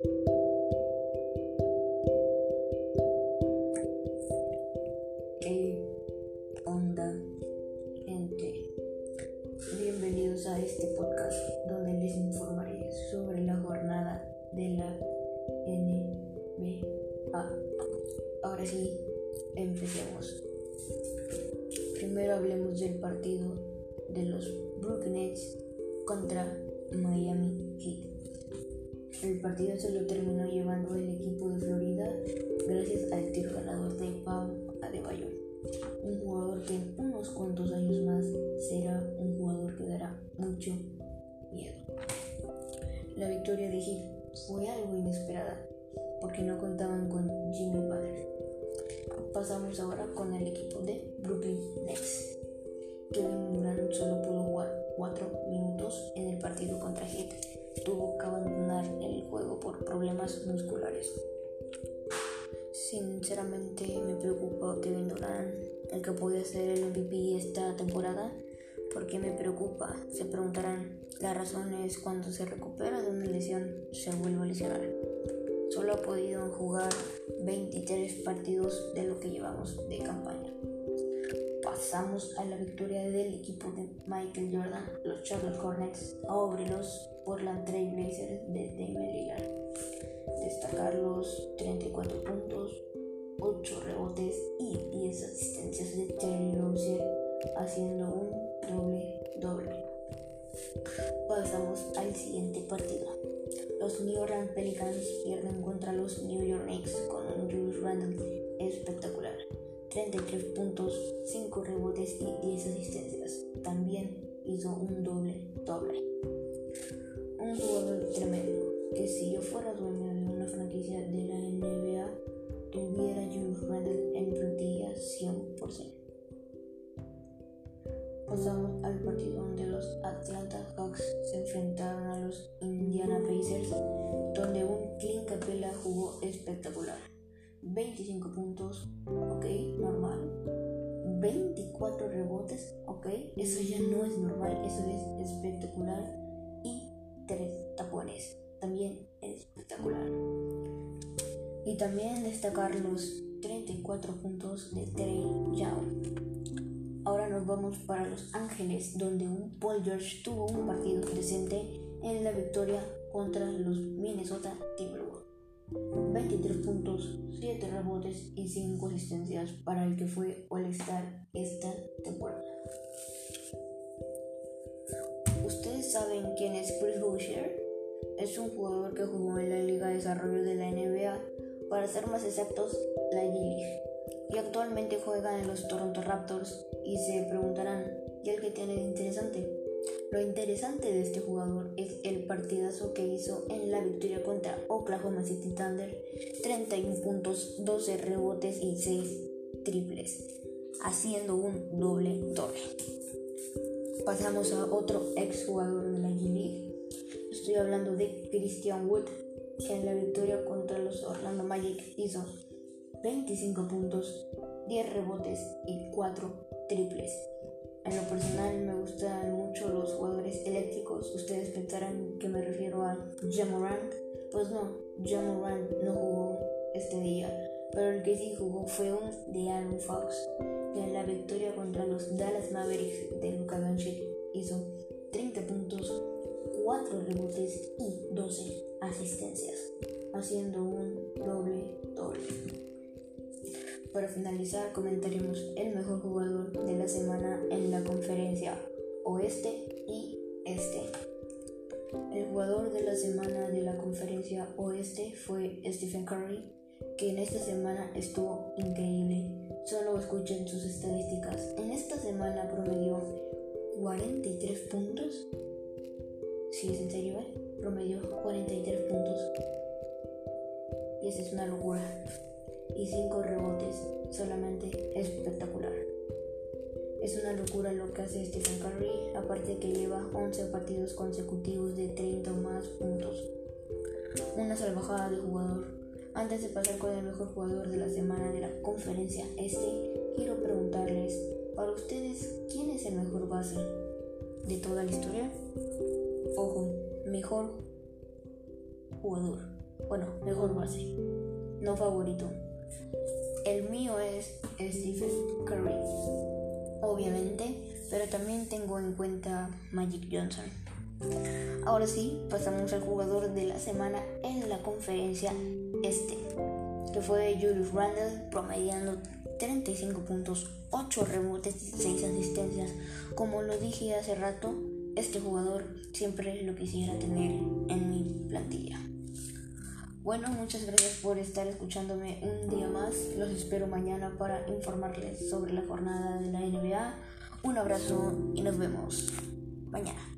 ¿Qué onda, gente? Bienvenidos a este podcast donde les informaré sobre la jornada de la NBA. Ahora sí, empecemos. Primero hablemos del partido de los Brooklyn Nets contra Miami Heat. El partido se lo terminó llevando el equipo de Florida gracias al tiro ganador de Pau Adebayor, un jugador que en unos cuantos años más será un jugador que dará mucho miedo. La victoria de Heat fue algo inesperada porque no contaban con Jimmy Butler. Pasamos ahora con el equipo de Brooklyn Nets. Kevin musculares. Sinceramente me preocupa Kevin Durant, el que puede ser el MVP esta temporada. ¿Por qué me preocupa? Se preguntarán. La razón es cuando se recupera de una lesión, se vuelve a lesionar. Solo ha podido jugar 23 partidos de lo que llevamos de campaña pasamos a la victoria del equipo de Michael Jordan, los Charlotte Hornets, sobre los Portland Trail Blazers de Damian Lillard. Destacar los 34 puntos, 8 rebotes y 10 asistencias de Terry Rozier, haciendo un doble doble. Pasamos al siguiente partido. Los New Orleans Pelicans pierden contra los New York Knicks con un Julius Randle espectacular. 33 puntos, 5 rebotes y 10 asistencias. También hizo un doble doble. Un jugador tremendo si yo fuera dueño de una franquicia de la NBA tuviera Julius Randle en plantilla 100%. Pasamos al partido donde los Atlanta Hawks se enfrentaron a los Indiana Pacers, donde un Clint Capella jugó espectacular. 25 puntos, ok, normal. 24 rebotes, ok, eso ya no es normal, eso es espectacular. Y 3 tapones, también. Y también destacar los 34 puntos de Trey Young. Ahora nos vamos para Los Ángeles, donde un Paul George tuvo un partido decente en la victoria contra los Minnesota Timberwolves. 23 puntos, 7 rebotes y 5 asistencias para el que fue All-Star esta temporada. ¿Ustedes saben quién es Chris Boucher? Es un jugador que jugó en la Liga de Desarrollo de la NBA, para ser más exactos, la G-League, y actualmente juega en los Toronto Raptors y se preguntarán, ¿y el que tiene de interesante? Lo interesante de este jugador es el partidazo que hizo en la victoria contra Oklahoma City Thunder, 31 puntos, 12 rebotes y 6 triples, haciendo un doble doble. Pasamos a otro ex jugador de la G-League. Estoy hablando de Christian Wood, en la victoria contra los Orlando Magic hizo 25 puntos, 10 rebotes y 4 triples. En lo personal me gustan mucho los jugadores eléctricos. Ustedes pensarán que me refiero a Jamorant. Pues no, Jamorant no jugó este día. Pero el que sí jugó fue un de Aaron Fox, que en la victoria contra los Dallas Mavericks de Luka Doncic hizo 30 puntos, 4 rebotes y 12 asistencias, haciendo un doble doble. Para finalizar, comentaremos el mejor jugador de la semana en la conferencia oeste y este. El jugador de la semana de la conferencia oeste fue Stephen Curry, que en esta semana estuvo increíble. Solo escuchen sus estadísticas. En esta semana promedió 43 puntos. Si es en serio, ¿eh? Promedió 43 puntos. Y esa es una locura y 5 rebotes, solamente espectacular. Es una locura lo que hace Stephen Curry, aparte que lleva 11 partidos consecutivos de 30 o más puntos. Una salvajada de jugador. Antes de pasar con el mejor jugador de la semana de la conferencia este, quiero preguntarles, para ustedes, ¿quién es el mejor base de toda la historia? Mejor jugador, Bueno, mejor base. No favorito. El mío es Stephen Curry. Obviamente, pero también tengo en cuenta Magic Johnson. Ahora sí, pasamos al jugador de la semana en la conferencia este, que fue Julius Randle promediando 35 puntos, 8 rebotes y 6 asistencias. Como lo dije hace rato, este jugador siempre lo quisiera tener en mi plantilla. Bueno, muchas gracias por estar escuchándome un día más. Los espero mañana para informarles sobre la jornada de la NBA. Un abrazo y nos vemos mañana.